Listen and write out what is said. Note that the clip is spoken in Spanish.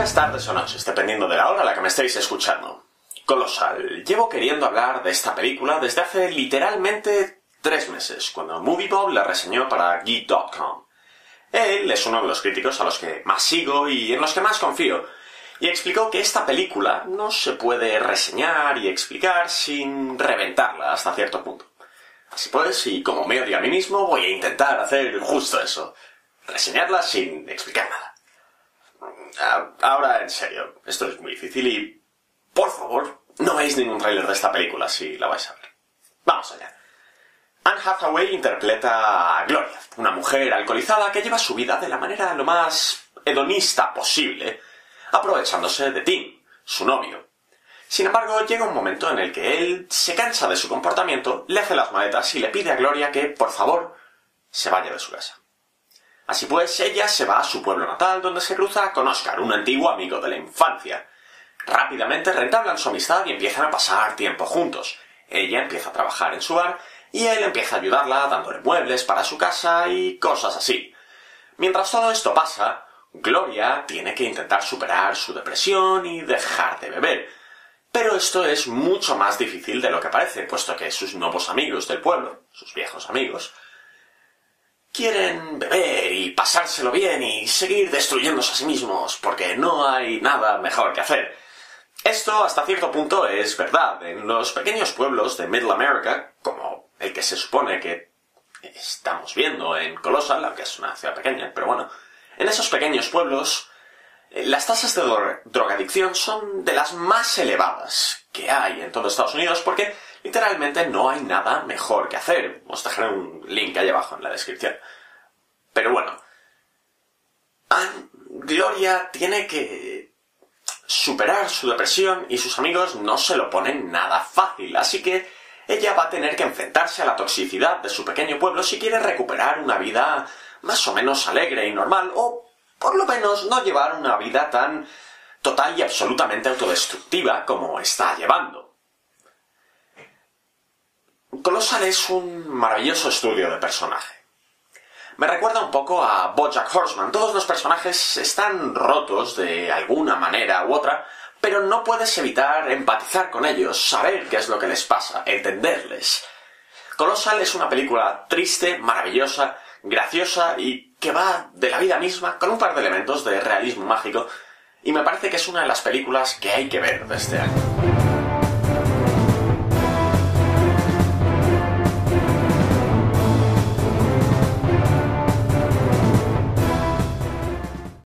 días, tardes o noches, dependiendo de la hora a la que me estéis escuchando. Colosal. Llevo queriendo hablar de esta película desde hace literalmente tres meses, cuando MovieBob la reseñó para Geek.com. Él es uno de los críticos a los que más sigo y en los que más confío, y explicó que esta película no se puede reseñar y explicar sin reventarla hasta cierto punto. Así pues, y como me odio a mí mismo, voy a intentar hacer justo eso. Reseñarla sin explicar nada. Ah, ahora, en serio, esto es muy difícil y... Por favor, no veis ningún tráiler de esta película si la vais a ver. Vamos allá. Anne Hathaway interpreta a Gloria, una mujer alcoholizada que lleva su vida de la manera lo más hedonista posible, aprovechándose de Tim, su novio. Sin embargo, llega un momento en el que él se cansa de su comportamiento, le hace las maletas y le pide a Gloria que, por favor, se vaya de su casa. Así pues, ella se va a su pueblo natal, donde se cruza con Oscar, un antiguo amigo de la infancia. Rápidamente rentablan su amistad y empiezan a pasar tiempo juntos. Ella empieza a trabajar en su bar y él empieza a ayudarla dándole muebles para su casa y cosas así. Mientras todo esto pasa, Gloria tiene que intentar superar su depresión y dejar de beber. Pero esto es mucho más difícil de lo que parece, puesto que sus nuevos amigos del pueblo, sus viejos amigos, quieren beber y pasárselo bien y seguir destruyéndose a sí mismos, porque no hay nada mejor que hacer. Esto hasta cierto punto es verdad. En los pequeños pueblos de Middle America, como el que se supone que estamos viendo en Colossal, aunque es una ciudad pequeña, pero bueno, en esos pequeños pueblos eh, las tasas de drogadicción son de las más elevadas que hay en todo Estados Unidos porque literalmente no hay nada mejor que hacer. Os dejaré un link ahí abajo en la descripción. Pero bueno, Gloria tiene que superar su depresión y sus amigos no se lo ponen nada fácil, así que ella va a tener que enfrentarse a la toxicidad de su pequeño pueblo si quiere recuperar una vida más o menos alegre y normal, o por lo menos no llevar una vida tan total y absolutamente autodestructiva como está llevando. Colossal es un maravilloso estudio de personaje. Me recuerda un poco a Bojack Horseman. Todos los personajes están rotos de alguna manera u otra, pero no puedes evitar empatizar con ellos, saber qué es lo que les pasa, entenderles. Colossal es una película triste, maravillosa, graciosa y que va de la vida misma con un par de elementos de realismo mágico y me parece que es una de las películas que hay que ver de este año.